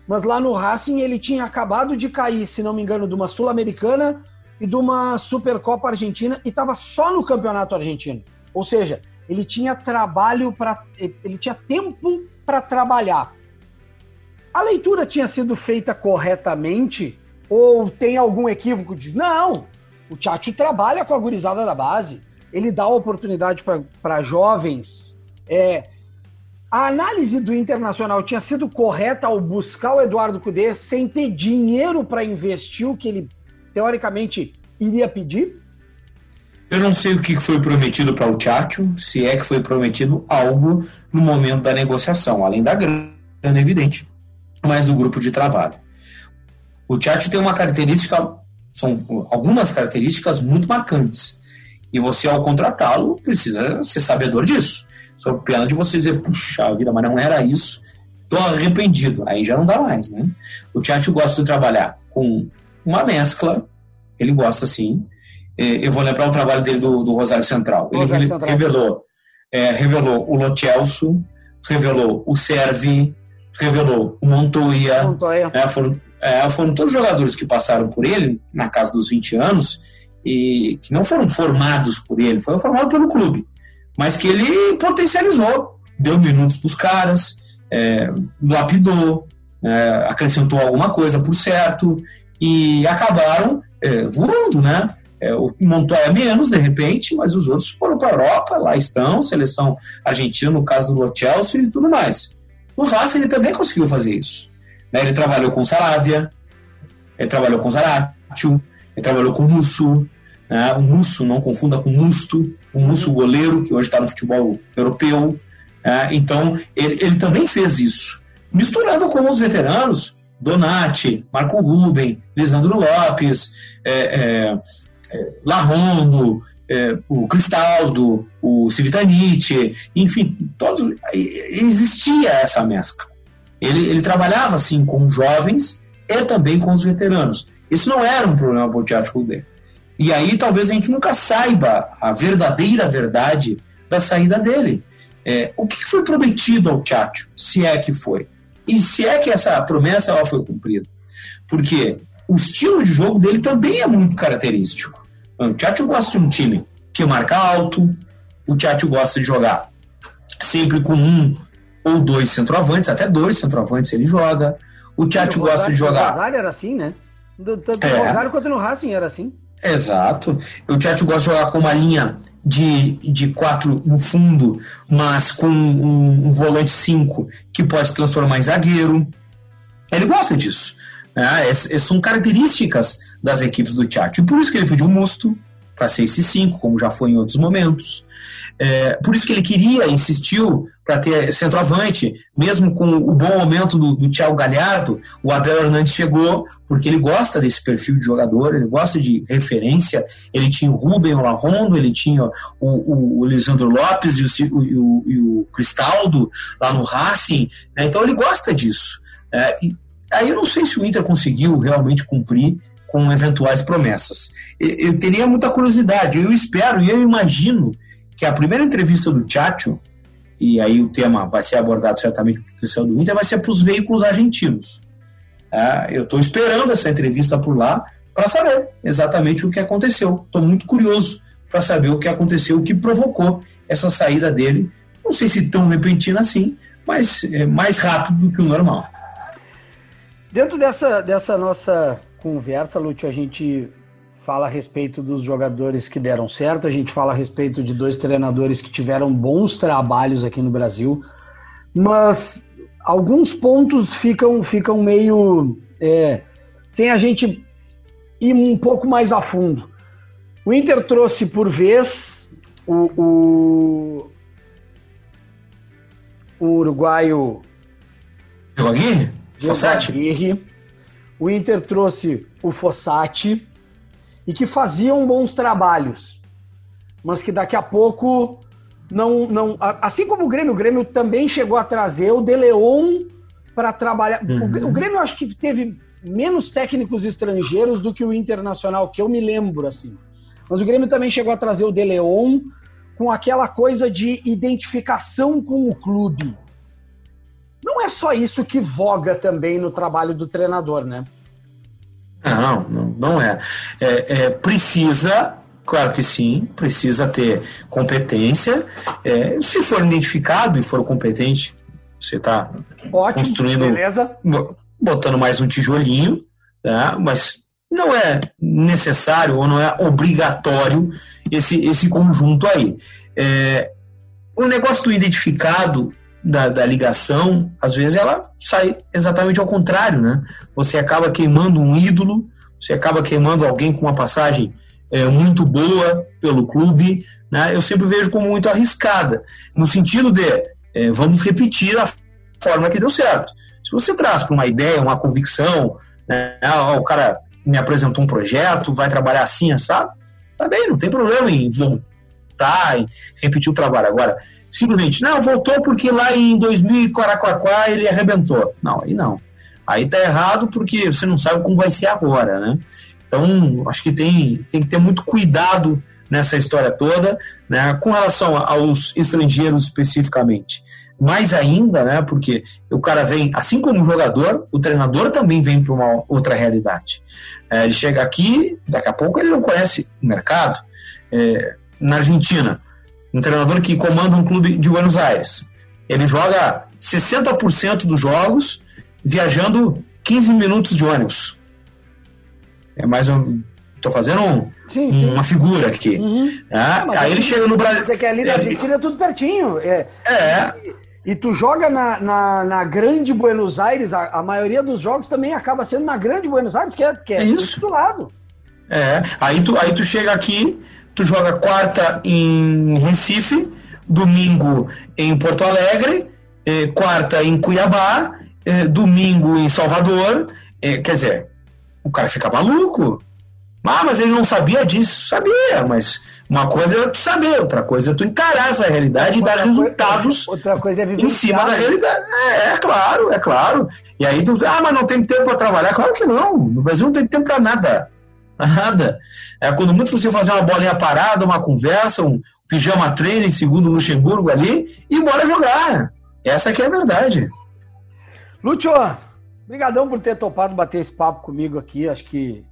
mas lá no Racing ele tinha acabado de cair, se não me engano, de uma Sul-Americana e de uma Supercopa Argentina e estava só no Campeonato Argentino. Ou seja, ele tinha trabalho para. Ele tinha tempo para trabalhar. A leitura tinha sido feita corretamente? Ou tem algum equívoco de não, o Tchatcho trabalha com a gurizada da base, ele dá oportunidade para jovens. É, a análise do Internacional tinha sido correta ao buscar o Eduardo Cudê sem ter dinheiro para investir o que ele teoricamente iria pedir? Eu não sei o que foi prometido para o Tchatcho, se é que foi prometido algo no momento da negociação, além da grana, evidente, mas do grupo de trabalho. O Tchatcho tem uma característica, são algumas características muito marcantes. E você, ao contratá-lo, precisa ser sabedor disso. Só pena de você dizer, puxa vida, mas não era isso, tô arrependido. Aí já não dá mais, né? O Tchatcho gosta de trabalhar com uma mescla, ele gosta sim, é, eu vou lembrar o trabalho dele do, do Rosário Central. Ele Rosário Central. revelou, é, revelou o Lotelso, revelou o Servi, revelou o Montoya. Montoya. É, foram, é, foram todos jogadores que passaram por ele, na casa dos 20 anos, e que não foram formados por ele, foram formados pelo clube, mas que ele potencializou, deu minutos para os caras, é, lapidou, é, acrescentou alguma coisa por certo, e acabaram é, voando, né? É, o Montoya menos, de repente, mas os outros foram para a Europa, lá estão, seleção argentina, no caso do Chelsea e tudo mais. No Racing ele também conseguiu fazer isso. Né? Ele trabalhou com Saravia, ele trabalhou com Zaratio, ele trabalhou com Musso, né? o Musso, não confunda com Musto, o Musso goleiro, que hoje está no futebol europeu. Né? Então, ele, ele também fez isso. Misturando com os veteranos, Donati, Marco Ruben, Lisandro Lopes, é, é, é, Larrondo, é, o Cristaldo, o Civitanite, enfim, todos, existia essa mescla. Ele, ele trabalhava assim com jovens e também com os veteranos. Isso não era um problema para o Teatro Cudê. E aí talvez a gente nunca saiba a verdadeira verdade da saída dele. É, o que foi prometido ao Teatro, se é que foi? E se é que essa promessa ela foi cumprida? Porque o estilo de jogo dele também é muito característico. O Tchatcho gosta de um time que marca alto, o Tchatcho gosta de jogar sempre com um ou dois centroavantes, até dois centroavantes ele joga. O Tchatcho gosta de jogar. O Rosário era assim, né? Tanto é. no Rosário quanto no Racing era assim. Exato. O Tchatcho gosta de jogar com uma linha de, de quatro no fundo, mas com um, um volante cinco que pode se transformar em zagueiro. Ele gosta disso. É, essas são características das equipes do Tchatcho. E por isso que ele pediu o Musto para ser esse 5, como já foi em outros momentos. É, por isso que ele queria, insistiu para ter centroavante, mesmo com o bom momento do, do Thiago Galhardo, o Abel Hernandes chegou, porque ele gosta desse perfil de jogador, ele gosta de referência. Ele tinha o Rubem Larrondo, ele tinha o, o, o Lisandro Lopes e o, o, e o, Cristaldo lá no Racing, né? então ele gosta disso. É, e, Aí eu não sei se o Inter conseguiu realmente cumprir com eventuais promessas. Eu, teria muita curiosidade, eu espero e eu imagino que a primeira entrevista do Chacho, e aí o tema vai ser abordado certamente com questão do Inter, vai ser para os veículos argentinos. É, eu estou esperando essa entrevista por lá para saber exatamente o que aconteceu. Estou muito curioso para saber o que aconteceu, o que provocou essa saída dele. Não sei se tão repentina assim, mas é mais rápido do que o normal. Dentro dessa, dessa nossa conversa, Lúcio, a gente fala a respeito dos jogadores que deram certo, a gente fala a respeito de dois treinadores que tiveram bons trabalhos aqui no Brasil, mas alguns pontos ficam, ficam meio é, sem a gente ir um pouco mais a fundo. O Inter trouxe por vez o, o, o uruguaio. Fossati. Aguirre, o Inter trouxe o Fossati e que faziam bons trabalhos, mas que daqui a pouco não, não assim como o Grêmio, o Grêmio também chegou a trazer o De Leon para trabalhar. Uhum. O, o Grêmio acho que teve menos técnicos estrangeiros do que o Internacional, que eu me lembro assim. Mas o Grêmio também chegou a trazer o De Leon com aquela coisa de identificação com o clube. Não é só isso que voga também no trabalho do treinador, né? Não, não, não é. é, é precisa, claro que sim, precisa ter competência. É, se for identificado e for competente, você está construindo, beleza. botando mais um tijolinho, tá? mas não é necessário ou não é obrigatório esse, esse conjunto aí. É, o negócio do identificado da, da, ligação, às vezes ela sai exatamente ao contrário, né? Você acaba queimando um ídolo, você acaba queimando alguém com uma passagem é, muito boa pelo clube, né? Eu sempre vejo como muito arriscada, no sentido de é, vamos repetir a forma que deu certo. Se você traz para uma ideia, uma convicção, né? Ah, o cara me apresentou um projeto, vai trabalhar assim, sabe? Tá bem, não tem problema em voltar, em repetir o trabalho. Agora, simplesmente, não, voltou porque lá em 2000 ele arrebentou. Não, aí não. Aí tá errado porque você não sabe como vai ser agora, né? Então, acho que tem, tem que ter muito cuidado nessa história toda, né, com relação aos estrangeiros especificamente. Mais ainda, né, porque o cara vem, assim como o jogador, o treinador também vem para uma outra realidade. É, ele chega aqui, daqui a pouco ele não conhece o mercado. É, na Argentina, um treinador que comanda um clube de Buenos Aires. Ele joga 60% dos jogos viajando 15 minutos de ônibus. É mais um. Estou fazendo um, sim, sim. uma figura aqui. Uhum. É, aí ele chega no Brasil. Você quer ali na Argentina é tudo pertinho. É. é. E, e tu joga na, na, na, grande Buenos Aires, a, a, maioria dos jogos também acaba sendo na grande Buenos Aires, que é, que é, é isso. do lado. É, aí tu, aí tu chega aqui, tu joga quarta em Recife, domingo em Porto Alegre, eh, quarta em Cuiabá, eh, domingo em Salvador. Eh, quer dizer, o cara fica maluco. Ah, mas ele não sabia disso. Sabia, mas uma coisa é tu saber, outra coisa é tu encarar essa realidade outra e dar resultados outra coisa é em cima da realidade. É, é, claro, é claro. E aí tu, ah, mas não tem tempo para trabalhar. Claro que não. No Brasil não tem tempo para nada. Nada. É quando muito você fazer uma bolinha parada, uma conversa, um pijama treino, segundo Luxemburgo ali, e bora jogar. Essa que é a verdade. Lúcio, brigadão por ter topado bater esse papo comigo aqui. Acho que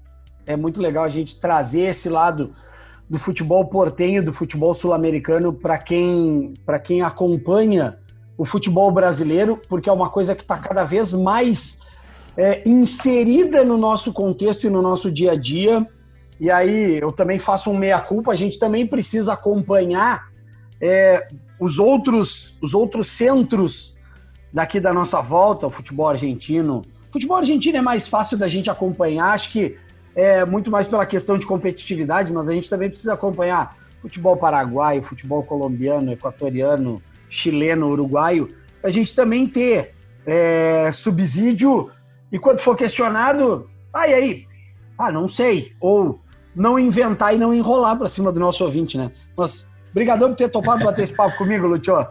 é muito legal a gente trazer esse lado do futebol portenho, do futebol sul-americano para quem, quem acompanha o futebol brasileiro, porque é uma coisa que está cada vez mais é, inserida no nosso contexto e no nosso dia a dia. E aí eu também faço um meia-culpa, a gente também precisa acompanhar é, os, outros, os outros centros daqui da nossa volta, o futebol argentino. O futebol argentino é mais fácil da gente acompanhar, acho que é muito mais pela questão de competitividade, mas a gente também precisa acompanhar futebol paraguaio, futebol colombiano, equatoriano, chileno, uruguaio, a gente também ter é, subsídio e quando for questionado, ah, e aí? Ah, não sei. Ou não inventar e não enrolar para cima do nosso ouvinte, né? Mas, brigadão por ter topado bater esse papo comigo, Lúcio.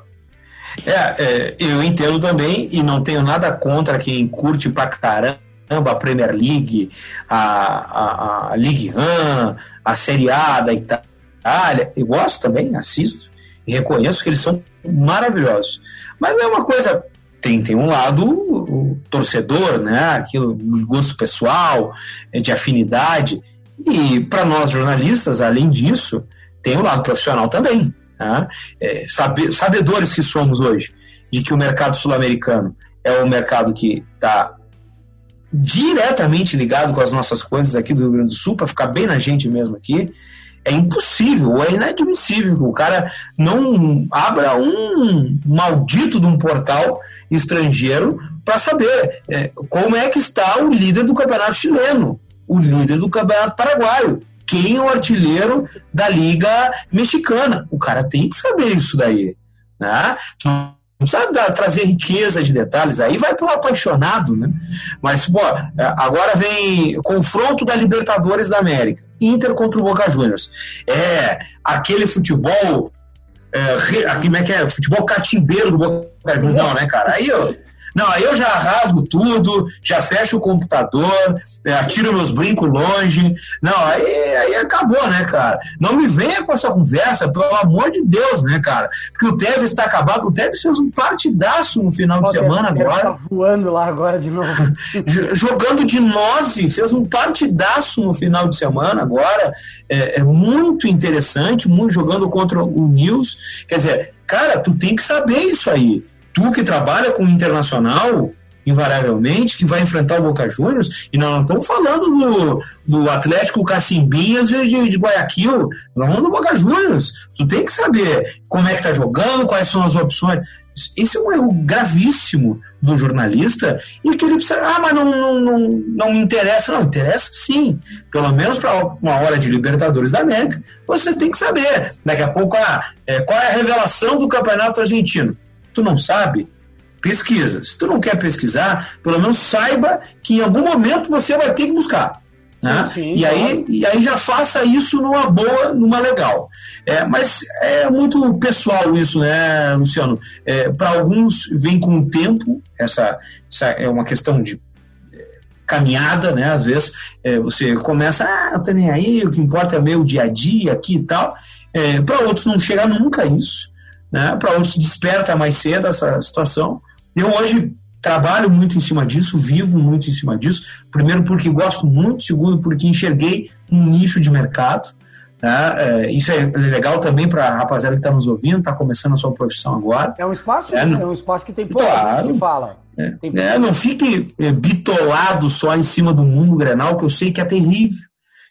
É, é, eu entendo também e não tenho nada contra quem curte pra caramba a Premier League, a, a, a Ligue 1, a Série A da Itália. Eu gosto também, assisto e reconheço que eles são maravilhosos. Mas é uma coisa tem, tem um lado torcedor, né? Aquilo, gosto pessoal, é, de afinidade. E para nós jornalistas, além disso, tem o lado profissional também. Né? É, sabe, sabedores que somos hoje de que o mercado sul-americano é o mercado que está diretamente ligado com as nossas coisas aqui do Rio Grande do Sul, para ficar bem na gente mesmo aqui, é impossível, é inadmissível que o cara não abra um maldito de um portal estrangeiro para saber é, como é que está o líder do campeonato chileno, o líder do campeonato paraguaio, quem é o artilheiro da liga mexicana. O cara tem que saber isso daí. Né? Não precisa dar, trazer riqueza de detalhes, aí vai para o apaixonado, né? Mas, pô, agora vem confronto da Libertadores da América, Inter contra o Boca Juniors. É aquele futebol. É, como é que é? Futebol catimbeiro do Boca Juniors, não, né, cara? Aí, ó. Não, aí eu já rasgo tudo, já fecho o computador, é, atiro meus brincos longe. Não, aí, aí acabou, né, cara? Não me venha com essa conversa, pelo amor de Deus, né, cara? Porque o Tevez está acabado, o Tevez fez um partidaço no final de semana agora. Tá voando lá agora de novo. <laughs> Jogando de nove, fez um partidaço no final de semana agora. É, é muito interessante, muito jogando contra o News. Quer dizer, cara, tu tem que saber isso aí tu que trabalha com internacional, invariavelmente, que vai enfrentar o Boca Juniors, e nós não estamos falando do, do Atlético Cacimbinhas de, de, de Guayaquil, nós falando do Boca Juniors. Tu tem que saber como é que tá jogando, quais são as opções. Esse é um erro gravíssimo do jornalista e que ele precisa. Ah, mas não, não, não, não me interessa. Não, interessa sim. Pelo menos para uma hora de Libertadores da América, você tem que saber. Daqui a pouco, ah, é, qual é a revelação do campeonato argentino? Tu não sabe? Pesquisa. Se tu não quer pesquisar, pelo menos saiba que em algum momento você vai ter que buscar. Né? Sim, e, aí, e aí já faça isso numa boa, numa legal. É, mas é muito pessoal isso, né, Luciano? É, Para alguns vem com o tempo, essa, essa é uma questão de é, caminhada, né? Às vezes é, você começa, ah, eu tô nem aí, o que importa é meu dia a dia aqui e tal. É, Para outros não chega nunca isso, né? Para outros desperta mais cedo essa situação. Eu hoje trabalho muito em cima disso, vivo muito em cima disso. Primeiro, porque gosto muito, segundo, porque enxerguei um nicho de mercado. Né? É, isso é legal também para a rapaziada que está nos ouvindo, está começando a sua profissão agora. É um espaço, é, é um espaço que tem pouco claro, que fala. É, é, não fique é, bitolado só em cima do mundo grenal, que eu sei que é terrível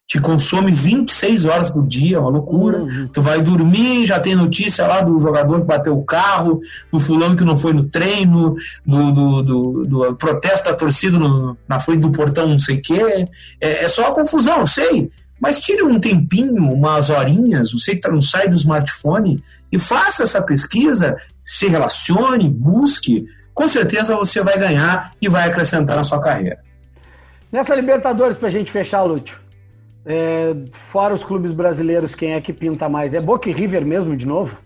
te consome 26 horas por dia, uma loucura. Uhum. Tu vai dormir, já tem notícia lá do jogador que bateu o carro, do fulano que não foi no treino, do, do, do, do protesto da torcida no, na frente do portão, não sei o quê. É, é só uma confusão, sei. Mas tire um tempinho, umas horinhas, você que tá, não sai do smartphone, e faça essa pesquisa, se relacione, busque. Com certeza você vai ganhar e vai acrescentar na sua carreira. Nessa Libertadores, para a gente fechar, Lúcio, é, fora os clubes brasileiros, quem é que pinta mais? É Boca e River mesmo, de novo?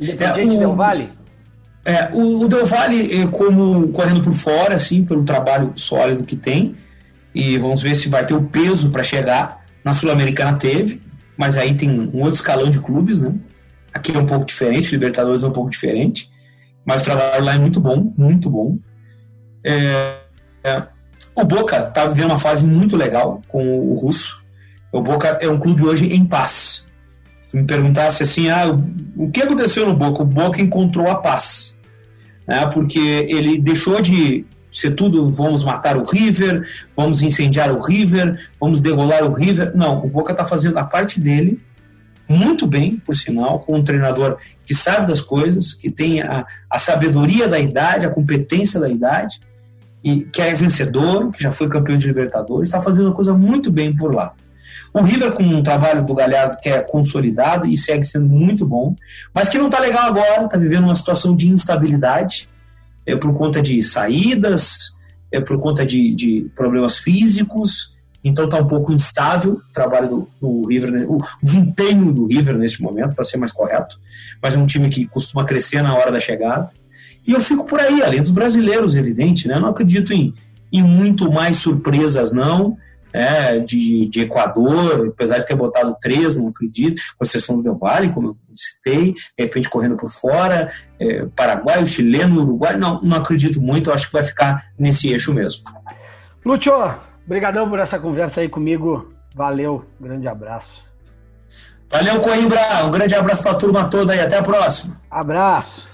Independente é, o, Del Valle? É, o, o Del Valle, é, como correndo por fora, assim, pelo trabalho sólido que tem, e vamos ver se vai ter o peso para chegar. Na Sul-Americana teve, mas aí tem um outro escalão de clubes, né? Aqui é um pouco diferente, Libertadores é um pouco diferente, mas o trabalho lá é muito bom, muito bom. É, é, o Boca está vivendo uma fase muito legal com o Russo, o Boca é um clube hoje em paz. Se me perguntasse assim, ah, o que aconteceu no Boca? O Boca encontrou a paz. Né? Porque ele deixou de ser tudo, vamos matar o River, vamos incendiar o River, vamos degolar o River. Não, o Boca está fazendo a parte dele muito bem, por sinal, com um treinador que sabe das coisas, que tem a, a sabedoria da idade, a competência da idade, e que é vencedor, que já foi campeão de Libertadores, está fazendo uma coisa muito bem por lá. O River com um trabalho do Galhardo que é consolidado e segue sendo muito bom, mas que não está legal agora, está vivendo uma situação de instabilidade, é por conta de saídas, é por conta de, de problemas físicos, então está um pouco instável o trabalho do, do River, o desempenho do River neste momento, para ser mais correto, mas é um time que costuma crescer na hora da chegada. E eu fico por aí, além dos brasileiros, evidente, né? Não acredito em, em muito mais surpresas, não é, de, de Equador, apesar de ter botado três, não acredito, com exceção do Del Valle, como eu citei, de repente correndo por fora, é, Paraguai, chileno, Uruguai, não, não acredito muito, acho que vai ficar nesse eixo mesmo. Lúcio, obrigadão por essa conversa aí comigo, valeu, grande abraço. Valeu, Coimbra, um grande abraço para a turma toda e até a próxima. Abraço.